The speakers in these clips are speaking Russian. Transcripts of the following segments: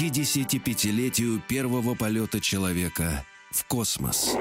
65-летию первого полета человека в космос.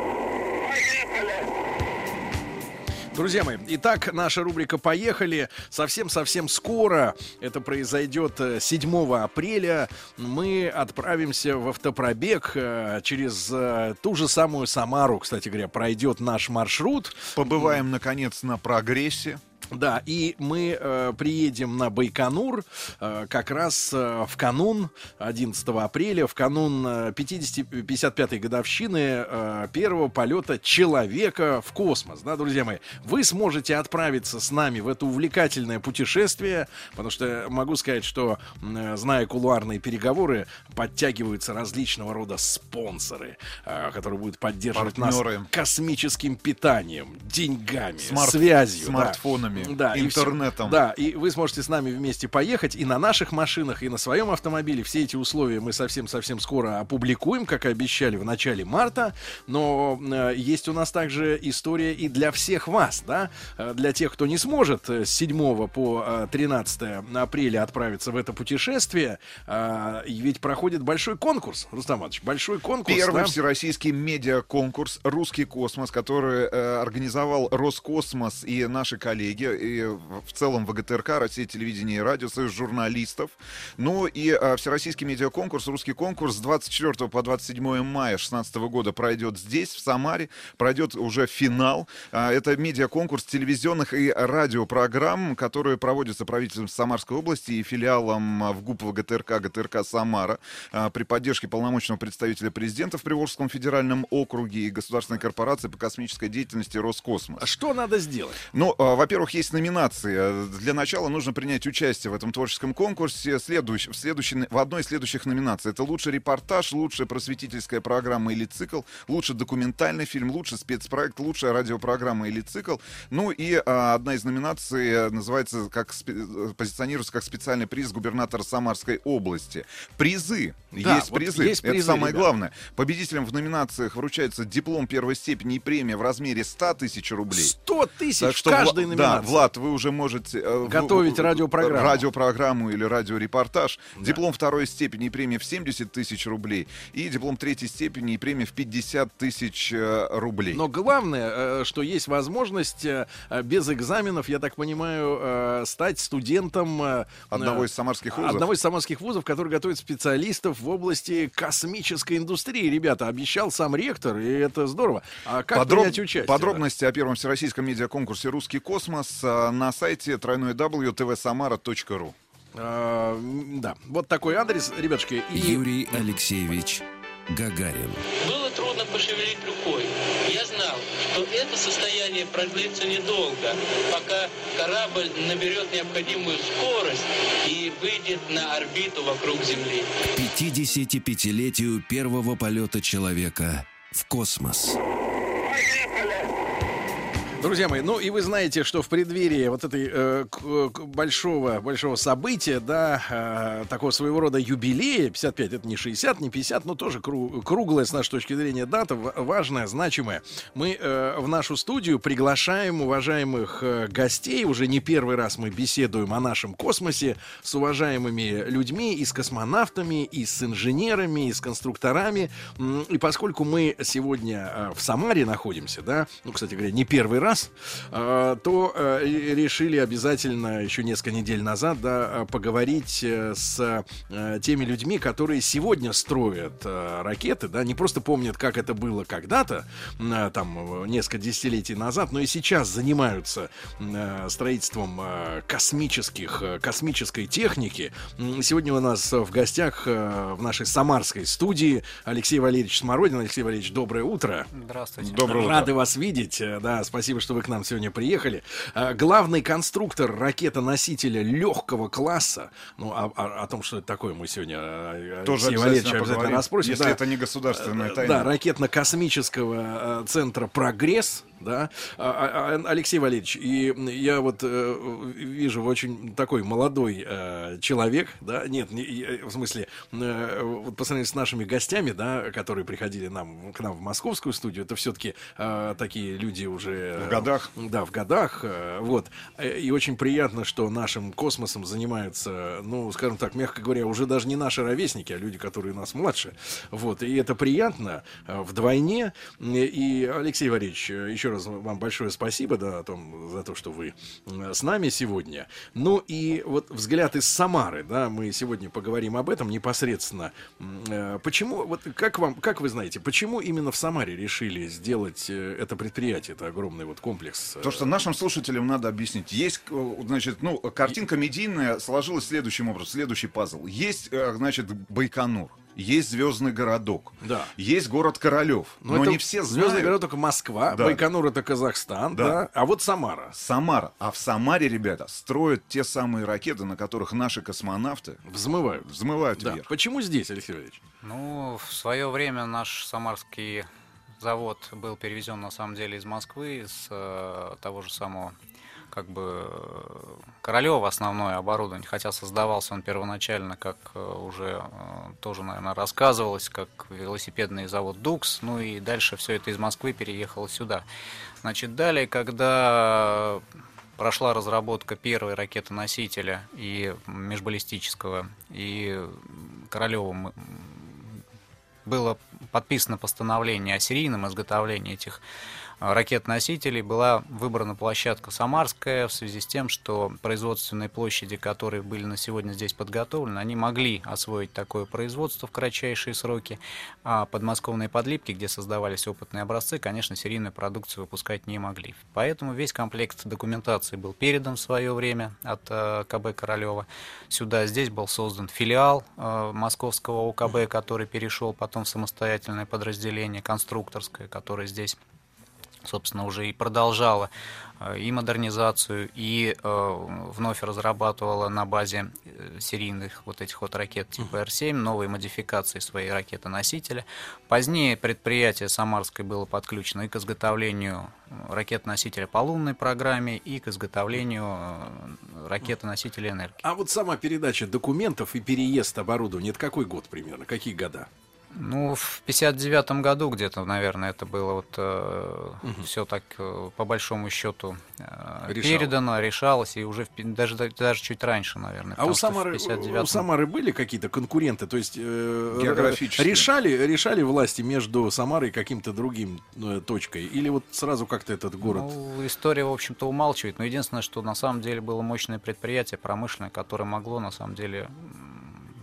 Друзья мои, итак, наша рубрика «Поехали». Совсем-совсем скоро, это произойдет э, 7 апреля, мы отправимся в автопробег э, через э, ту же самую Самару, кстати говоря, пройдет наш маршрут. Побываем, наконец, на прогрессе. Да, и мы э, приедем на Байконур э, как раз э, в канун 11 апреля, в канун э, 50, 55-й годовщины э, первого полета человека в космос. Да, друзья мои, вы сможете отправиться с нами в это увлекательное путешествие, потому что могу сказать, что, э, зная кулуарные переговоры, подтягиваются различного рода спонсоры, э, которые будут поддерживать Партнеры. нас космическим питанием, деньгами, Смарт- связью. да. Смартфонами, Да, и интернетом. да, и вы сможете с нами вместе поехать и на наших машинах, и на своем автомобиле. Все эти условия мы совсем-совсем скоро опубликуем, как и обещали в начале марта. Но э, есть у нас также история и для всех вас, да, Э, для тех, кто не сможет э, с 7 по э, 13 апреля отправиться в это путешествие. э, и ведь проходит большой конкурс, Рустам Иванович, большой конкурс. Первый да? всероссийский медиаконкурс «Русский космос», который э, организовал Роскосмос и наши коллеги, и в целом ВГТРК, Россия, телевидение и радио, союз журналистов. Ну и э, всероссийский медиаконкурс, «Русский конкурс» с 24 по 27 мая 2016 года пройдет здесь, в Самаре, пройдет уже финал. А, Это медиаконкурс телевизионных и радиопрограмм, которые проводятся правительством Самарской области и филиалом а, в ГУП ВГТРК, ГТРК «Самара» а, при поддержке полномочного представителя президента в Приволжском федеральном округе и государственной корпорации по космической деятельности «Роскосмос». А Что надо сделать? Ну, а, во-первых, есть номинации. А, Для начала нужно принять участие в этом творческом конкурсе следующ- в, следующей, в одной из следующих номинаций. Это лучший репортаж, лучшая просветительская программа или цикл, лучший документальный фильм, лучший спецпроект, лучшая радиопрограмма или цикл. Ну и а, одна из номинаций э, называется, как э, позиционируется как специальный приз губернатора Самарской области. Призы. Да, есть вот призы. есть Это призы, самое ребят. главное. Победителям в номинациях вручается диплом первой степени и премия в размере 100 тысяч рублей. 100 тысяч Так в что, каждой Вла- Да, номинации. Влад, вы уже можете... э, Готовить в- радиопрограмму. Радиопрограмму или радиорепортаж. Диплом второй степени и премия в 70 тысяч рублей. И диплом третьей степени и премия в 50 тысяч э, рублей. Но главное, э, что есть возможность без экзаменов, я так понимаю, стать студентом Одного из самарских вузов. Одного из самарских вузов, который готовит специалистов в области космической индустрии. Ребята, обещал сам ректор, и это здорово. А как Подроб- принять участие? Подробности о первом всероссийском медиаконкурсе «Русский космос» э, на сайте www.tvsamara.ru. А, м, да, вот такой адрес, ребятушки. И Юрий Алексеевич Гагарин. Было трудно пошевелить рукой. Я знал, что это состояние продлится недолго, пока корабль наберет необходимую скорость и выйдет на орбиту вокруг Земли. К 55-летию первого полета человека в космос. Друзья мои, ну и вы знаете, что в преддверии вот этой э, к- к- большого, большого события, да, э, такого своего рода юбилея, 55, это не 60, не 50, но тоже кру- круглая с нашей точки зрения дата, важная, значимая. Мы э, в нашу студию приглашаем уважаемых э, гостей, уже не первый раз мы беседуем о нашем космосе с уважаемыми людьми и с космонавтами, и с инженерами, и с конструкторами. И поскольку мы сегодня э, в Самаре находимся, да, ну, кстати говоря, не первый раз, э, то э, решили обязательно еще несколько недель назад, да, э, поговорить с теми людьми, которые сегодня строят ракеты, да, не просто помнят, как это было когда-то, там, несколько десятилетий назад, но и сейчас занимаются строительством космических, космической техники. Сегодня у нас в гостях в нашей самарской студии Алексей Валерьевич Смородин. Алексей Валерьевич, доброе утро. Здравствуйте. Доброе утро. Рады вас видеть. Да, спасибо, спасибо, что вы к нам сегодня приехали. А, главный конструктор ракета-носителя легкого класса. Ну, о, о, о том, что это такое, мы сегодня а, Тоже Алексея обязательно, обязательно расспросим. Если Да. это не государственная тайна. Да, ракетно-космического э, центра «Прогресс», да, А- а- а, Алексей Валерьевич, и я вот э, вижу очень такой молодой э, человек, да, нет, не- в смысле, э, вот по сравнению с нашими гостями, да, которые приходили нам, к нам в московскую студию, это все-таки такие люди уже... В годах. Да, в годах, вот, и очень приятно, что нашим космосом занимаются, ну, скажем так, мягко говоря, уже даже не наши ровесники, а люди, которые нас младше, вот, и это приятно вдвойне, и, Алексей Валерьевич, э, еще раз вам большое спасибо, да, о том, за то, что вы с нами сегодня, ну, и вот взгляд из Самары, да, мы сегодня поговорим об этом непосредственно, э, почему, вот, как вам, как вы знаете, почему именно в Самаре решили сделать э, это предприятие, это огромный вот комплекс? э, То, что нашим слушателям надо объяснить. Есть, значит, ну, картинка медийная сложилась следующим образом, следующий пазл. Есть, значит, Байконур, есть Звездный городок, Да. есть город Королев. Ну, но это не все Звездный знают. город только Москва, Да. Байконур это Казахстан, да. Да. а вот Самара Самара. А в Самаре, ребята, строят те самые ракеты, на которых наши космонавты взмывают. взмывают Да. вверх. Почему здесь, Алексей Валерьевич? Ну, в свое время наш самарский завод был перевезен на самом деле из Москвы, из э, того же самого как бы э, Королева основное оборудование, хотя создавался он первоначально, как э, уже э, тоже, наверное, рассказывалось, как велосипедный завод Дукс, ну и дальше все это из Москвы переехало сюда. Значит, далее, когда прошла разработка первой ракеты-носителя и межбаллистического, и Королевым было подписано постановление о серийном изготовлении этих ракет-носителей, была выбрана площадка Самарская в связи с тем, что производственные площади, которые были на сегодня здесь подготовлены, они могли освоить такое производство в кратчайшие сроки, а подмосковные подлипки, где создавались опытные образцы, конечно, серийную продукцию выпускать не могли. Поэтому весь комплект документации был передан в свое время от э, КБ Королева сюда. Здесь был создан филиал э, московского ОКБ, который перешел потом в самостоятельное подразделение конструкторское, которое здесь собственно, уже и продолжала э, и модернизацию, и э, вновь разрабатывала на базе э, серийных вот этих вот ракет типа Р-7 новые модификации своей ракеты-носителя. Позднее предприятие Самарское было подключено и к изготовлению ракет-носителя по лунной программе, и к изготовлению ракеты-носителя энергии. А вот сама передача документов и переезд оборудования, это какой год примерно? Какие года? Ну, в 59 году где-то, наверное, это было вот все так э, по большому счету э, Решалось. передано, решалось, и уже в даже даже чуть раньше, наверное. А у Самары, 59-м у Самары были какие-то конкуренты? То есть э, Географически. решали, решали власти между Самарой и каким-то другим э, точкой? Или вот сразу как-то этот город? Ну, история, в общем-то, умалчивает. Но единственное, что на самом деле было мощное предприятие промышленное, которое могло на самом деле.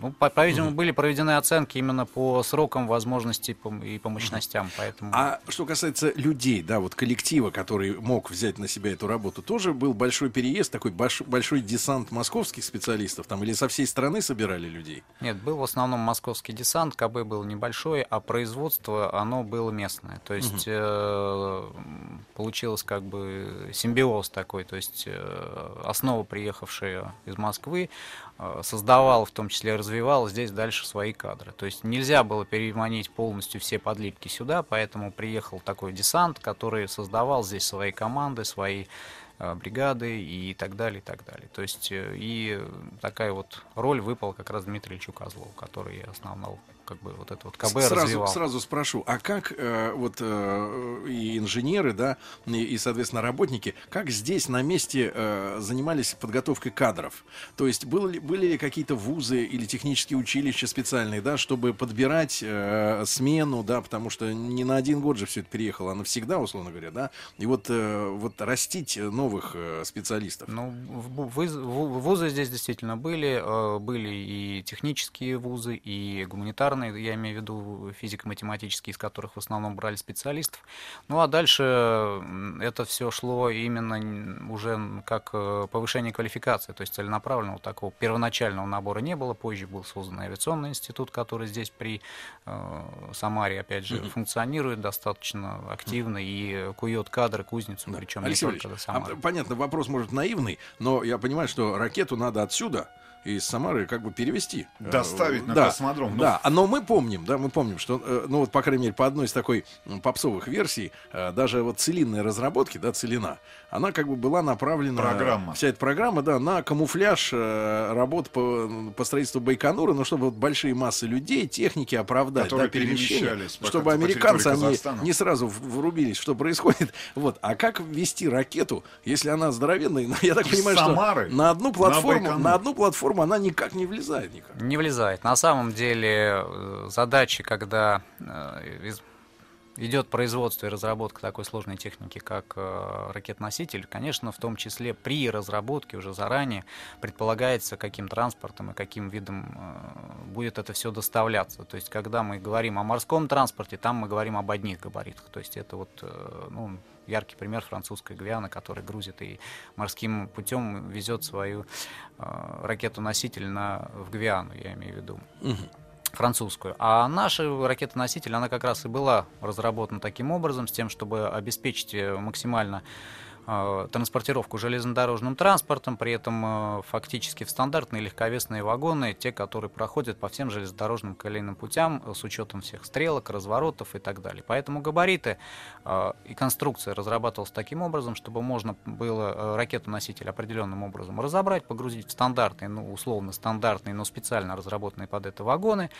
Ну, по- по-видимому, были проведены оценки именно по срокам, возможностей по- и по мощностям. Поэтому... А что касается людей, да, вот коллектива, который мог взять на себя эту работу, тоже был большой переезд, такой больш- большой десант московских специалистов там, или со всей страны собирали людей? Нет, был в основном московский десант, КБ был небольшой, а производство, оно было местное. То есть э, получилось как бы симбиоз такой, то есть э, основа, приехавшая из Москвы, э, создавала, в том числе развивала здесь дальше свои кадры. То есть нельзя было переманить полностью все подлипки сюда, поэтому приехал такой десант, который создавал здесь свои команды, свои э, бригады и так далее, и так далее. То есть э, и такая вот роль выпала как раз Дмитрию Козлову, который основал как бы вот это вот КБ сразу, развивал. сразу спрошу, а как э, вот э, и инженеры, да, и, и, соответственно, работники, как здесь на месте э, занимались подготовкой кадров? То есть было ли, были ли какие-то вузы или технические училища специальные, да, чтобы подбирать э, смену, да, потому что не на один год же все это переехало, а навсегда, условно говоря, да, и вот, э, вот растить новых э, специалистов? Ну, вузы здесь действительно были. Э, были и технические вузы, и гуманитарные, я имею в виду физико-математические, из которых в основном брали специалистов. Ну, а дальше это все шло именно уже как повышение квалификации, то есть целенаправленного такого первоначального набора не было. Позже был создан авиационный институт, который здесь при Самаре, опять же, функционирует достаточно активно и кует кадры, кузницу, да. причем Алексей не только до Самары. А, понятно, вопрос может наивный, но я понимаю, что ракету надо отсюда из Самары как бы перевести. Доставить на да, космодром. Ну... Да, но мы помним, да, мы помним, что, э, ну вот, по крайней мере, по одной из такой попсовых версий, э, даже вот целинные разработки, да, целина, она как бы была направлена... Программа. Вся эта программа, да, на камуфляж э, работ по, по строительству Байконура, но чтобы вот большие массы людей, техники оправдать, Которые да, перемещение, чтобы американцы, они не сразу врубились, что происходит. Вот, а как ввести ракету, если она здоровенная? Я так понимаю, Самары что на одну платформу, на, на одну платформу форму, она никак не влезает никак. Не влезает. На самом деле э, задачи, когда э, идет производство и разработка такой сложной техники, как э, ракет-носитель, конечно, в том числе при разработке уже заранее предполагается, каким транспортом и каким видом э, будет это все доставляться. То есть, когда мы говорим о морском транспорте, там мы говорим об одних габаритах. То есть, это вот э, ну, яркий пример французской Гвианы, который грузит и морским путем везет свою э, ракету-носитель на, в Гвиану, я имею в виду. Угу французскую. А наша ракета-носитель, она как раз и была разработана таким образом, с тем, чтобы обеспечить максимально Э, транспортировку железнодорожным транспортом, при этом э, фактически в стандартные легковесные вагоны, те, которые проходят по всем железнодорожным колейным путям э, с учетом всех стрелок, разворотов и так далее. Поэтому габариты и конструкция разрабатывалась таким образом, чтобы можно было ракету-носитель определенным образом разобрать, погрузить в стандартные, ну, условно стандартные, но специально разработанные под это вагоны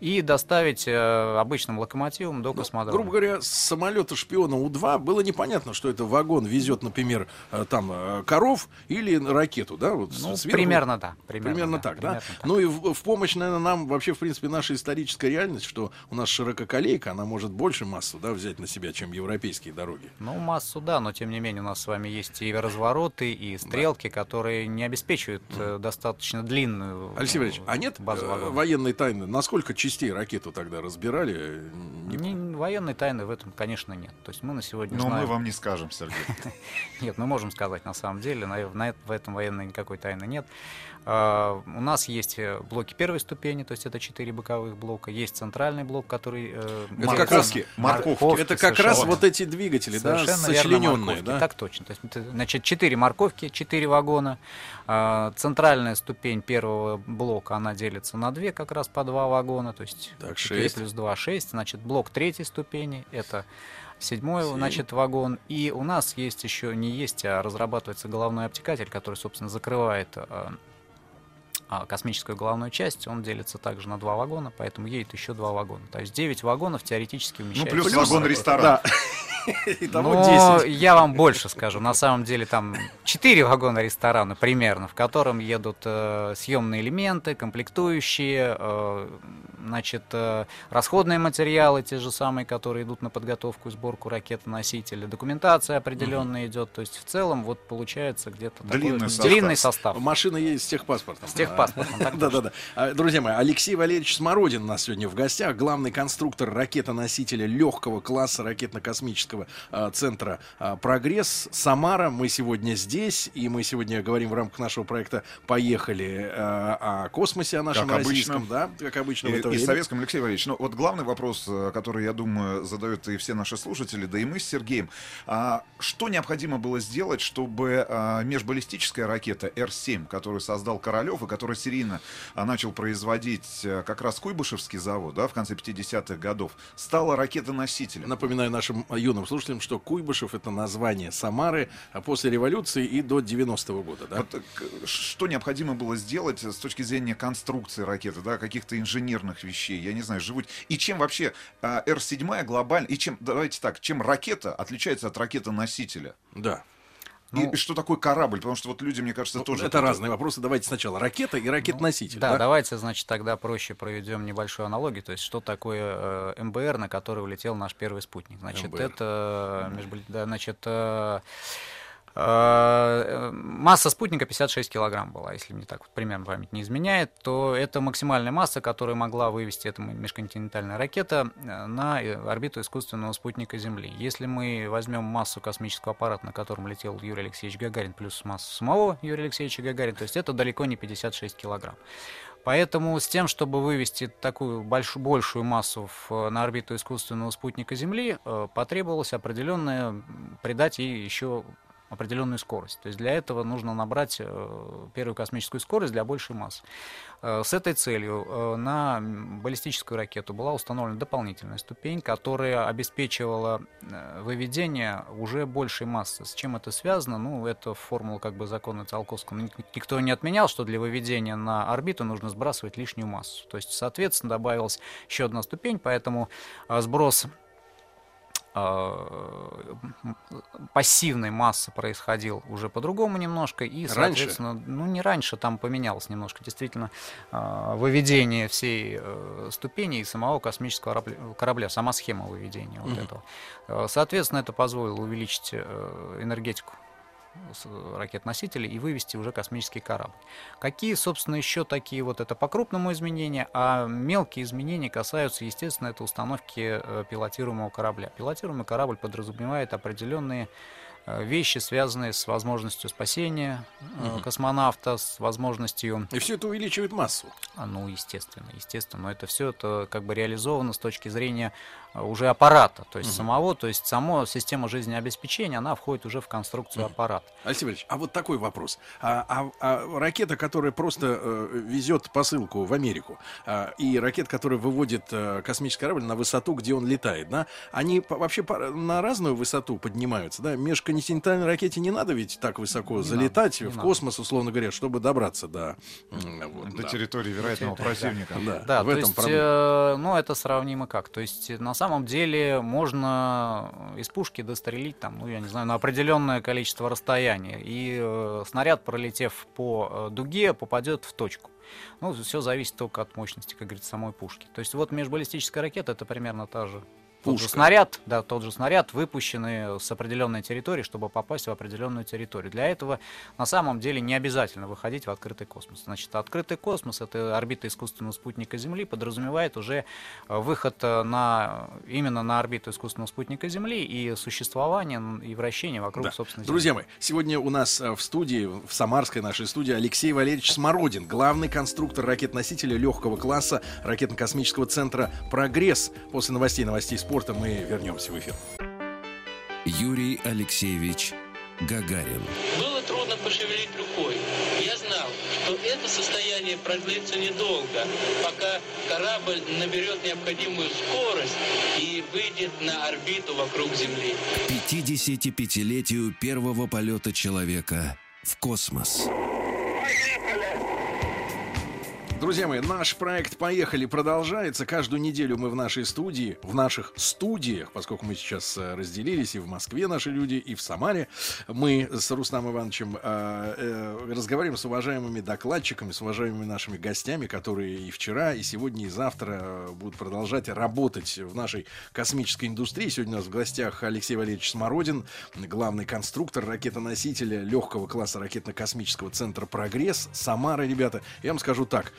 и доставить обычным локомотивом до ну, космодрома. грубо говоря, с самолета шпиона У-2 было непонятно, что это вагон везет, например, например, э, там э, коров или ракету, да? Вот ну, сверху. примерно да. Примерно, примерно да, так, примерно да? Так. Ну и в, в помощь, наверное, нам вообще, в принципе, наша историческая реальность, что у нас ширококолейка, она может больше массу, да, взять на себя, чем европейские дороги. Ну, массу, да, но тем не менее у нас с вами есть и развороты, и стрелки, да. которые не обеспечивают mm. достаточно длинную Алексей Валерьевич, а нет базу военной тайны? Насколько частей ракету тогда разбирали? Не... Не, военной тайны в этом, конечно, нет. То есть мы на сегодня Но знаем... мы вам не скажем, Сергей. Нет, мы можем сказать на самом деле, на, на, в этом военной никакой тайны нет. Uh, у нас есть э, блоки первой ступени, то есть это четыре боковых блока, есть центральный блок, который... Uh, это как раз морковки. Это как раз вот эти двигатели, да, сочлененные, да? Так точно. То есть, значит, четыре морковки, четыре вагона. Uh, центральная ступень первого блока, она делится на две, как раз по два вагона, то есть так, 4 плюс 2, 6. Значит, блок третьей ступени, это седьмой, 7. значит, вагон. И у нас есть еще, не есть, а разрабатывается головной обтекатель, который, собственно, закрывает а, а, космическую главную часть, он делится также на два вагона, поэтому едет еще два вагона. То есть 9 вагонов теоретически умещается. Ну, плюс, плюс вагон-ресторан. Да. Но я вам больше скажу. На самом деле там 4 вагона ресторана примерно, в котором едут э, съемные элементы, комплектующие, э, значит, э, расходные материалы, те же самые, которые идут на подготовку и сборку ракеты-носителя, документация определенная угу. идет. То есть в целом вот получается где-то длинный, такой, состав. длинный состав. Машина есть с техпаспортом. С техпаспортом. Да-да-да. Друзья мои, Алексей Валерьевич Смородин у нас сегодня в гостях, главный конструктор ракетоносителя легкого класса ракетно-космического а, центра а, «Прогресс». Самара. Мы сегодня здесь, и мы сегодня говорим в рамках нашего проекта «Поехали» а, о космосе, о нашем как российском, обычно. да, как обычно и, в это и советском, Алексей Валерьевич. Ну, вот главный вопрос, э, который, я думаю, задают и все наши слушатели, да и мы с Сергеем. А, что необходимо было сделать, чтобы а, межбаллистическая ракета Р-7, которую создал Королев и которую серийно а, начал производить а, как раз Куйбышевский завод да, в конце 50-х годов, стала ракетоносителем? Напоминаю нашим юным слушателям, что Куйбышев это название Самары а после революции и до 90-го года. Да? Вот, э, что необходимо было сделать с точки зрения конструкции ракеты, да, каких-то инженерных вещей, я не знаю, живут. И чем вообще а, Р-7 глобально, и чем, давайте так, чем ракета отличается от ракеты-носителя? Да. Ну, и, что такое корабль? Потому что вот люди, мне кажется, ну, тоже... Это разные вопросы. Давайте сначала ракета и ракет-носитель. Ну, да, да, давайте, значит, тогда проще проведем небольшую аналогию. То есть, что такое э, МБР, на который улетел наш первый спутник? Значит, МБР. это... Между, да, значит, э, Э, масса спутника 56 килограмм была, если мне так вот примерно память не изменяет, то это максимальная масса, которую могла вывести эта межконтинентальная ракета э, на орбиту искусственного спутника Земли. Если мы возьмем массу космического аппарата, на котором летел Юрий Алексеевич Гагарин, плюс массу самого Юрия Алексеевича Гагарина, то есть это далеко не 56 килограмм. Поэтому с тем, чтобы вывести такую большую, большую массу в, на орбиту искусственного спутника Земли, э, потребовалось определенное придать ей еще определенную скорость. То есть для этого нужно набрать э, первую космическую скорость для большей массы. Э, с этой целью э, на баллистическую ракету была установлена дополнительная ступень, которая обеспечивала выведение уже большей массы. С чем это связано? Ну, это формула как бы закона Циолковского. Никто не отменял, что для выведения на орбиту нужно сбрасывать лишнюю массу. То есть, соответственно, добавилась еще одна ступень, поэтому сброс пассивной массы происходил уже по-другому немножко. И, соответственно, раньше? ну не раньше, там поменялось немножко действительно э, выведение всей э, ступени и самого космического корабля, сама схема выведения угу. вот этого. Соответственно, это позволило увеличить энергетику ракет-носителей и вывести уже космический корабль. Какие, собственно, еще такие вот это по крупному изменения, а мелкие изменения касаются, естественно, это установки э, пилотируемого корабля. Пилотируемый корабль подразумевает определенные Э, вещи, связанные с возможностью спасения угу. космонавта, с возможностью... И все это увеличивает массу. А, ну, естественно, естественно. Но это все это как бы реализовано с точки зрения э, уже аппарата, то есть угу. самого, то есть сама система жизнеобеспечения, она входит уже в конструкцию угу. аппарата. Алексей Валерьевич, а вот такой вопрос. А, а, а ракета, которая просто э, везет посылку в Америку, э, и ракета, которая выводит э, космический корабль на высоту, где он летает, да, они вообще на разную высоту поднимаются, да, между континентальной ракете не надо ведь так высоко не залетать надо, в космос, условно говоря, чтобы добраться до, вот, до да. территории вероятного противника. Да, да, в этом есть, э, ну, это сравнимо как. То есть, на самом деле, можно из пушки дострелить, там, ну, я не знаю, на определенное количество расстояния. И э, снаряд, пролетев по э, дуге, попадет в точку. Ну, все зависит только от мощности, как говорится, самой пушки. То есть вот межбаллистическая ракета это примерно та же тот же снаряд, да, тот же снаряд, выпущенный с определенной территории, чтобы попасть в определенную территорию. Для этого на самом деле не обязательно выходить в открытый космос. Значит, открытый космос, это орбита искусственного спутника Земли, подразумевает уже э, выход э, на, именно на орбиту искусственного спутника Земли и существование и вращение вокруг, да. собственно, Земли. Друзья мои, сегодня у нас э, в студии, в Самарской нашей студии, Алексей Валерьевич Смородин, главный конструктор ракет-носителя легкого класса ракетно-космического центра «Прогресс». После новостей, новостей спорта спорта мы вернемся в эфир. Юрий Алексеевич Гагарин. Было трудно пошевелить рукой. Я знал, что это состояние продлится недолго, пока корабль наберет необходимую скорость и выйдет на орбиту вокруг Земли. 55-летию первого полета человека в космос. Друзья мои, наш проект «Поехали» продолжается. Каждую неделю мы в нашей студии, в наших студиях, поскольку мы сейчас э, разделились, и в Москве наши люди, и в Самаре, мы с Рустам Ивановичем э, э, разговариваем с уважаемыми докладчиками, с уважаемыми нашими гостями, которые и вчера, и сегодня, и завтра э, будут продолжать работать в нашей космической индустрии. Сегодня у нас в гостях Алексей Валерьевич Смородин, главный конструктор ракетоносителя легкого класса ракетно-космического центра «Прогресс». Самара, ребята. Я вам скажу так,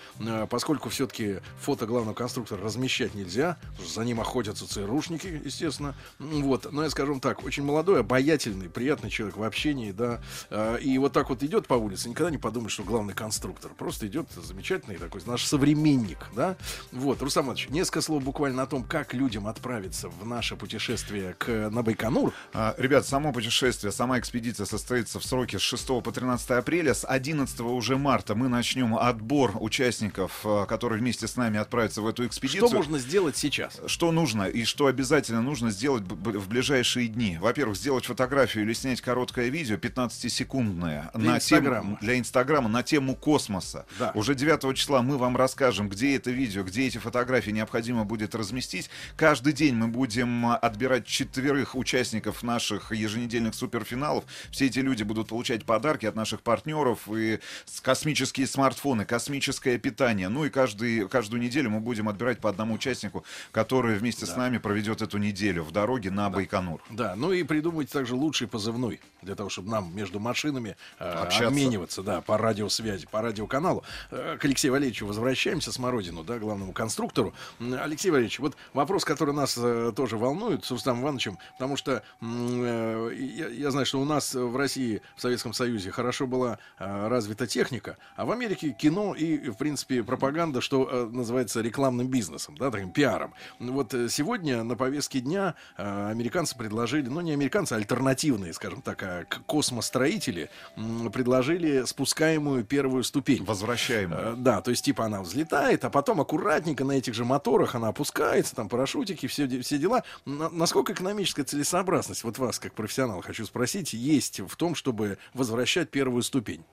поскольку все-таки фото главного конструктора размещать нельзя, за ним охотятся ЦРУшники, естественно. Вот, но я скажу так, очень молодой, обаятельный, приятный человек в общении, да, э, и вот так вот идет по улице, никогда не подумает, что главный конструктор, просто идет замечательный такой наш современник, да. Вот, Рустам Иванович, несколько слов буквально о том, как людям отправиться в наше путешествие к, на Байконур. А, ребят, само путешествие, сама экспедиция состоится в сроке с 6 по 13 апреля, с 11 уже марта мы начнем отбор участников участников, э, которые вместе с нами отправятся в эту экспедицию. Что можно сделать сейчас? Что нужно и что обязательно нужно сделать в ближайшие дни? Во-первых, сделать фотографию или снять короткое видео 15-секундное для, на Инстаграма. Тему, для Инстаграма на тему космоса. Да. Уже 9 числа мы вам расскажем, где это видео, где эти фотографии необходимо будет разместить. Каждый день мы будем отбирать четверых участников наших еженедельных суперфиналов. Все эти люди будут получать подарки от наших партнеров и космические смартфоны, космическая питания. Ну и каждый, каждую неделю мы будем отбирать по одному участнику, который вместе да. с нами проведет эту неделю в дороге на да. Байконур. Да, ну и придумать также лучший позывной для того, чтобы нам между машинами э, обмениваться, да, по радиосвязи, по радиоканалу. Э, к Алексею Валерьевичу возвращаемся, Смородину, да, главному конструктору. Алексей Валерьевич, вот вопрос, который нас э, тоже волнует с Рустамом Ивановичем, потому что э, я, я знаю, что у нас в России, в Советском Союзе хорошо была э, развита техника, а в Америке кино и, в принципе, пропаганда, что э, называется рекламным бизнесом, да, таким пиаром. Вот э, сегодня на повестке дня э, американцы предложили, ну не американцы, а альтернативные, скажем так, а космостроители э, предложили спускаемую первую ступень. Возвращаемую. Э, да, то есть типа она взлетает, а потом аккуратненько на этих же моторах она опускается, там парашютики, все, все дела. Насколько экономическая целесообразность, вот вас, как профессионал, хочу спросить, есть в том, чтобы возвращать первую ступень?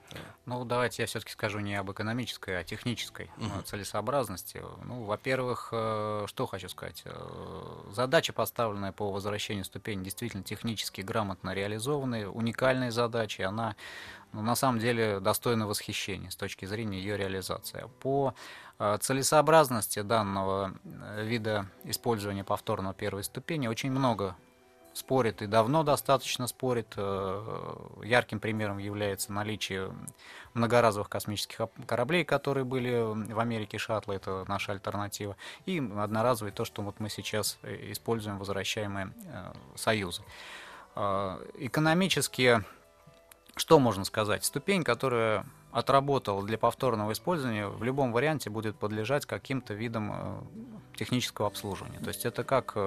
Ну, давайте я все-таки скажу не об экономической, а технической uh-huh. целесообразности. Ну, во-первых, э, что хочу сказать. Э, задача, поставленная по возвращению ступени, действительно технически грамотно реализованная, уникальная задача, она ну, на самом деле достойна восхищения с точки зрения ее реализации. По целесообразности данного вида использования повторного первой ступени очень много спорит и давно достаточно спорит. Э, ярким примером является наличие многоразовых космических кораблей, которые были в Америке шаттлы, это наша альтернатива, и одноразовые, то, что вот мы сейчас э, используем, возвращаемые э, Союзы. Экономически, что можно сказать? Ступень, которая отработал для повторного использования, в любом варианте будет подлежать каким-то видам технического обслуживания. То есть это как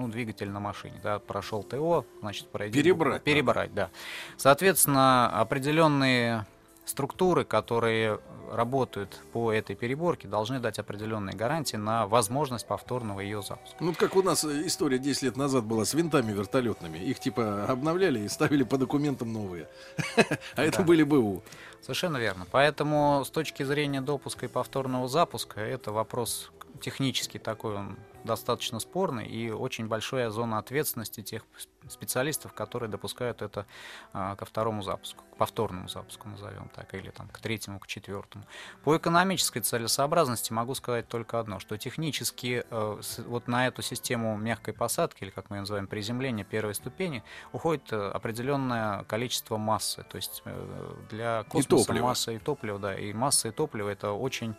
ну, двигатель на машине, да, прошел ТО, значит, пройдет. Перебрать. Перебрать, да. Соответственно, определенные структуры, которые работают по этой переборке, должны дать определенные гарантии на возможность повторного ее запуска. Ну, как у нас история 10 лет назад была с винтами вертолетными. Их типа обновляли и ставили по документам новые. А это были БУ. Совершенно верно. Поэтому с точки зрения допуска и повторного запуска, это вопрос технически такой, он достаточно спорный и очень большая зона ответственности тех специалистов, которые допускают это а, ко второму запуску, к повторному запуску, назовем так, или там, к третьему, к четвертому. По экономической целесообразности могу сказать только одно, что технически э, вот на эту систему мягкой посадки, или как мы ее называем, приземления первой ступени, уходит э, определенное количество массы. То есть э, для космоса и масса и топлива, да, и масса и топлива это очень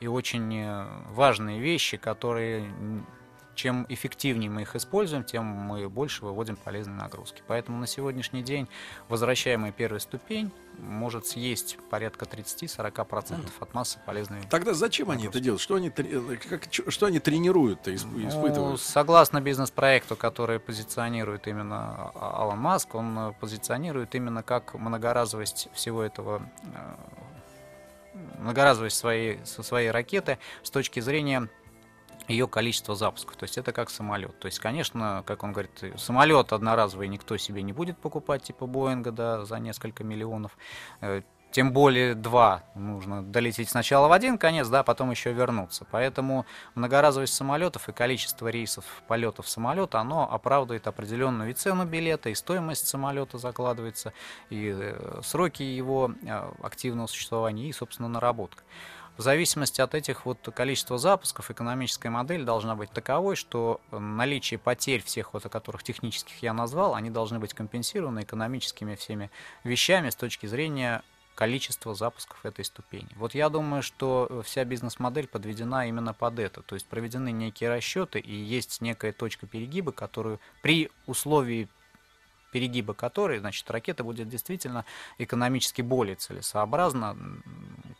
и очень важные вещи, которые чем эффективнее мы их используем, тем мы больше выводим полезные нагрузки. Поэтому на сегодняшний день возвращаемая первая ступень может съесть порядка 30-40% от массы полезной Тогда зачем нагрузки. они это делают? Что они, как, что они тренируют, испытывают? Ну, согласно бизнес-проекту, который позиционирует именно Алан Маск, он э, позиционирует именно как многоразовость всего этого э, многоразовость своей, своей ракеты с точки зрения ее количество запусков. То есть это как самолет. То есть, конечно, как он говорит, самолет одноразовый никто себе не будет покупать, типа Боинга, да, за несколько миллионов. Э, тем более два. Нужно долететь сначала в один конец, да, потом еще вернуться. Поэтому многоразовость самолетов и количество рейсов полетов самолета, оно оправдывает определенную и цену билета, и стоимость самолета закладывается, и э, сроки его э, активного существования, и, собственно, наработка. В зависимости от этих вот количества запусков экономическая модель должна быть таковой, что наличие потерь всех, вот, о которых технических я назвал, они должны быть компенсированы экономическими всеми вещами с точки зрения количества запусков этой ступени. Вот я думаю, что вся бизнес-модель подведена именно под это. То есть проведены некие расчеты и есть некая точка перегиба, которую при условии перегиба которой, значит, ракета будет действительно экономически более целесообразна,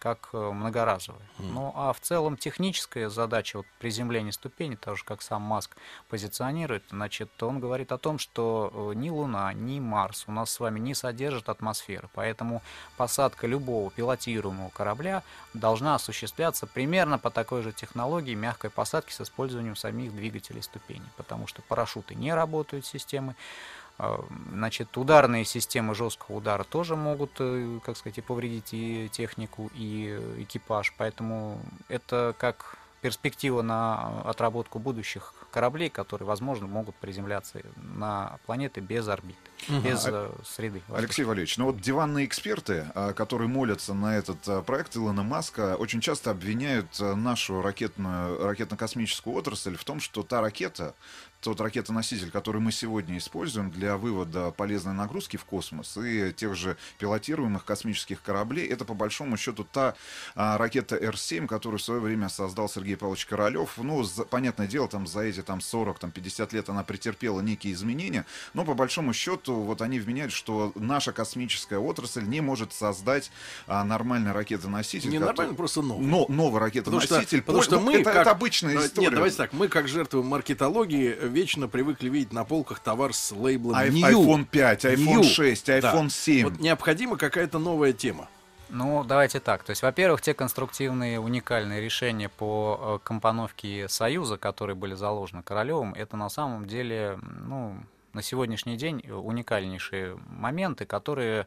как э, многоразовая. Mm. Ну, а в целом техническая задача вот, приземления ступени, тоже как сам Маск позиционирует, значит, он говорит о том, что э, ни Луна, ни Марс у нас с вами не содержат атмосферы, поэтому посадка любого пилотируемого корабля должна осуществляться примерно по такой же технологии мягкой посадки с использованием самих двигателей ступени, потому что парашюты не работают системы, значит, ударные системы жесткого удара тоже могут, э, как сказать, и повредить и технику, и экипаж. Поэтому это как перспектива на отработку будущих кораблей, которые, возможно, могут приземляться на планеты без орбиты, угу. без э, среды. Алексей Валерьевич, ну вот диванные эксперты, а, которые молятся на этот а, проект Илона Маска, очень часто обвиняют а, нашу ракетную, ракетно-космическую отрасль в том, что та ракета, тот ракетоноситель, который мы сегодня используем для вывода полезной нагрузки в космос и тех же пилотируемых космических кораблей, это по большому счету та а, ракета Р-7, которую в свое время создал Сергей Павлович Королев. Ну, за, понятное дело, там за эти там 40, там 50 лет она претерпела некие изменения, но по большому счету вот они вменяют, что наша космическая отрасль не может создать а, нормальный ракетоноситель. Не который... нормальный, просто новый. Но, новый ракетоноситель. Потому что, потому что мы это, как... это обычная история. Нет, давайте так, мы как жертвы маркетологии вечно привыкли видеть на полках товар с лейблом I- New. iPhone 5, iPhone New. 6, iPhone Да. 7. Вот необходима какая-то новая тема. Ну, давайте так. То есть, во-первых, те конструктивные уникальные решения по э, компоновке Союза, которые были заложены Королевым, это на самом деле, ну, на сегодняшний день уникальнейшие моменты, которые э,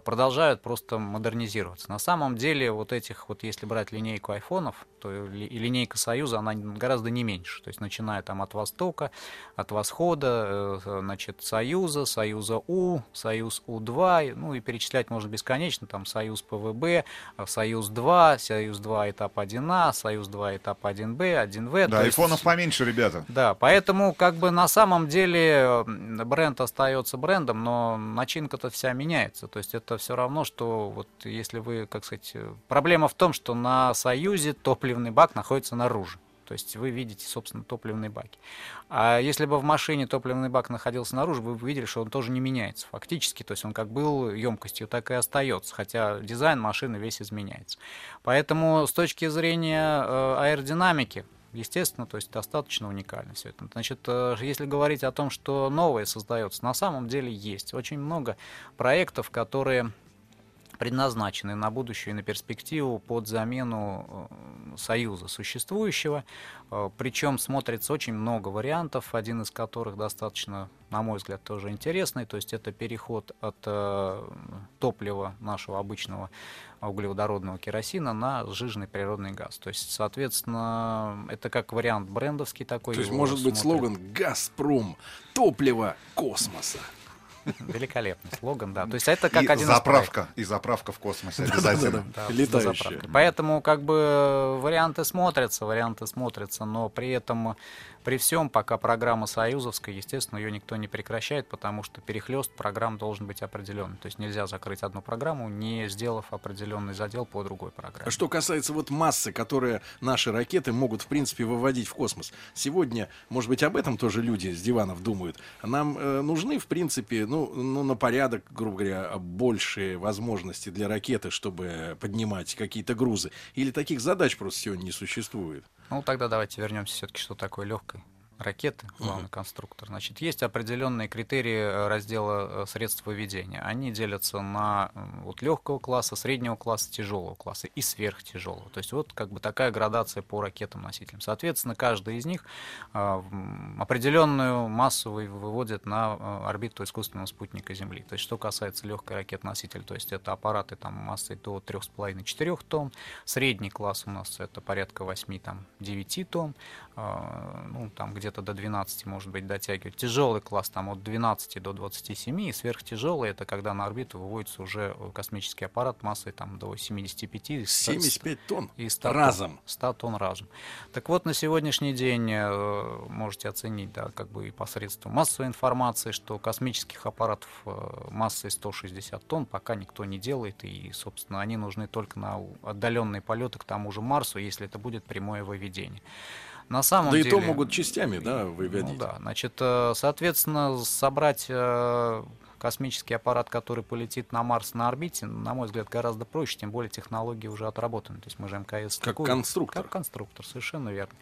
продолжают просто модернизироваться. На самом деле, вот этих, вот если брать линейку айфонов, то и линейка Союза, она гораздо не меньше. То есть, начиная там от Востока, от Восхода, э, значит, Союза, Союза У, Союз У-2, ну и перечислять можно бесконечно, там Союз ПВБ, э, Союз 2, Союз 2 этап 1А, Союз 2 этап 1Б, 1В. Да, То есть- айфонов поменьше, ребята. да, поэтому как бы на самом деле бренд остается брендом, но начинка-то вся меняется. То есть это все равно, что вот если вы, как сказать, э, проблема в том, что на Союзе топливный бак находится наружу. То есть вы видите, собственно, топливные баки. А если бы в машине топливный бак находился наружу, вы бы видели, что он тоже не меняется фактически. То есть он как был емкостью, так и остается. Хотя дизайн машины весь изменяется. Поэтому с точки зрения э, аэродинамики, естественно, то есть достаточно уникально все это. Значит, э, если говорить о том, что новое создается, на самом деле есть очень много проектов, которые предназначены на будущее и на перспективу под замену э, союза существующего. Э, Причем смотрится очень много вариантов, один из которых достаточно, на мой взгляд, тоже интересный. То есть это переход от э, топлива нашего обычного углеводородного керосина на сжиженный природный газ. То есть, соответственно, это как вариант брендовский такой. То есть может быть смотрят. слоган «Газпром. Топливо космоса». Великолепный слоган, да. То есть это как и один из проектов. заправка, и заправка в космосе обязательно. Да, Летающая. Поэтому как бы варианты смотрятся, варианты смотрятся, но при этом при всем, пока программа союзовская, естественно, ее никто не прекращает, потому что перехлест программ должен быть определенный. То есть нельзя закрыть одну программу, не сделав определенный задел по другой программе. Что касается вот массы, которые наши ракеты могут, в принципе, выводить в космос. Сегодня, может быть, об этом тоже люди с диванов думают. Нам э, нужны, в принципе, ну, ну, на порядок, грубо говоря, большие возможности для ракеты, чтобы поднимать какие-то грузы. Или таких задач просто сегодня не существует. Ну, тогда давайте вернемся все-таки, что такое легкой ракеты, главный конструктор. Значит, есть определенные критерии э, раздела э, средств выведения. Они делятся на вот легкого класса, среднего класса, тяжелого класса и сверхтяжелого. То есть вот как бы такая градация по ракетам-носителям. Соответственно, каждый из них э, определенную массу вы- выводит на орбиту искусственного спутника Земли. То есть что касается легкой ракет-носителя, то есть это аппараты там массой до 3,5-4 тонн. Средний класс у нас это порядка 8-9 тонн. Э, ну, там где-то до 12, может быть, дотягивает. Тяжелый класс там от 12 до 27, и сверхтяжелый это когда на орбиту выводится уже космический аппарат массой там до 75 и 100 75 тонн и 100 тонн. разом. 100 тонн разом. Так вот, на сегодняшний день э, можете оценить, да, как бы и посредством массовой информации, что космических аппаратов э, массой 160 тонн пока никто не делает, и, собственно, они нужны только на отдаленные полеты к тому же Марсу, если это будет прямое выведение. На самом Да и деле, то могут частями, да, выводить. ну да, значит, э, соответственно, собрать э, космический аппарат, который полетит на Марс на орбите, на мой взгляд, гораздо проще, тем более технологии уже отработаны. То есть мы же МКС... Как такую- конструктор. Как конструктор, совершенно верно.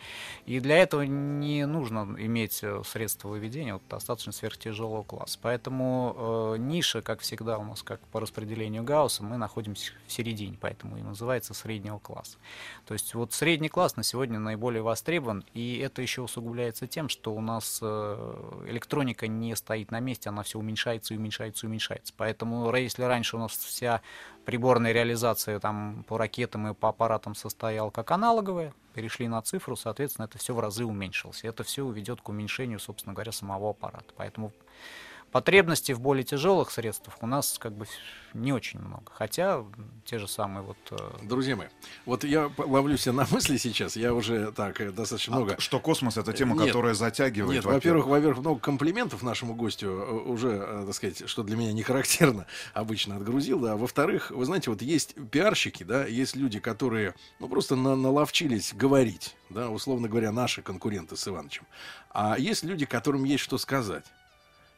И для этого не нужно иметь э, средства выведения, вот достаточно сверхтяжелого класса. Поэтому э, ниша, как всегда у нас, как по распределению Гаусса, мы находимся в середине, поэтому и называется среднего класса. То есть вот средний класс на сегодня наиболее востребован, и это еще усугубляется тем, что у нас э, электроника не стоит на месте, она все уменьшается и уменьшается уменьшается, уменьшается. Поэтому если раньше у нас вся приборная реализация там по ракетам и по аппаратам состояла как аналоговая, перешли на цифру, соответственно, это все в разы уменьшилось. И это все ведет к уменьшению, собственно говоря, самого аппарата. Поэтому потребностей в более тяжелых средствах у нас как бы не очень много. Хотя те же самые вот... Э, Друзья мои, вот я ловлю себя на мысли сейчас, я уже так э, достаточно а много... Что космос — это тема, нет, которая затягивает? Нет, во-первых, во-первых, много комплиментов нашему гостю э, уже, так сказать, что для меня не характерно, обычно отгрузил, да. Во-вторых, вы знаете, вот есть пиарщики, да, есть люди, которые, ну, просто на наловчились говорить, да, условно говоря, наши конкуренты с Ивановичем. А есть люди, которым есть что сказать.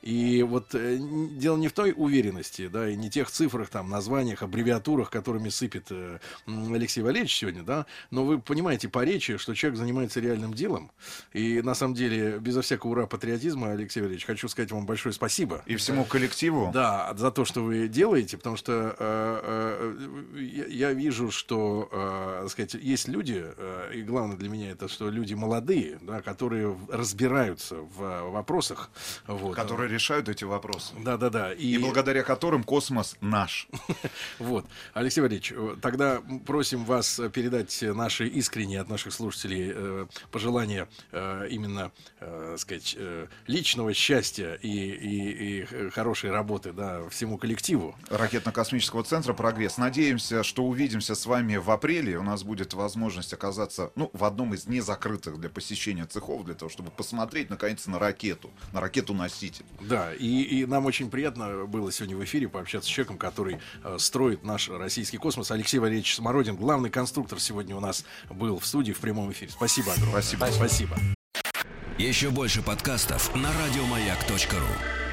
И вот э, дело не в той уверенности, да, и не тех цифрах, там, названиях, аббревиатурах, которыми сыпет э, Алексей Валерьевич сегодня, да, но вы понимаете по речи, что человек занимается реальным делом. И на самом деле, безо всякого ура патриотизма, Алексей Валерьевич, хочу сказать вам большое спасибо. И всему коллективу. Да, за то, что вы делаете, потому что э, э, я, вижу, что, э, так сказать, есть люди, э, и главное для меня это, что люди молодые, да, которые разбираются в вопросах. Вот, которые решают эти вопросы. Да, да, да. И... и благодаря которым космос наш. Вот. Алексей Валерьевич, тогда просим вас передать наши искренние от наших слушателей э, пожелания э, именно, э, сказать, личного счастья и, и, и хорошей работы да, всему коллективу. Ракетно-космического центра «Прогресс». Надеемся, что увидимся с вами в апреле. У нас будет возможность оказаться ну, в одном из незакрытых для посещения цехов, для того, чтобы посмотреть, наконец, на ракету, на ракету-носитель. Да, и, и нам очень приятно было сегодня в эфире пообщаться с человеком, который э, строит наш российский космос. Алексей Валерьевич Смородин, главный конструктор, сегодня у нас был в студии в прямом эфире. Спасибо огромное. Спасибо. Спасибо. Еще больше подкастов на радиомаяк.ру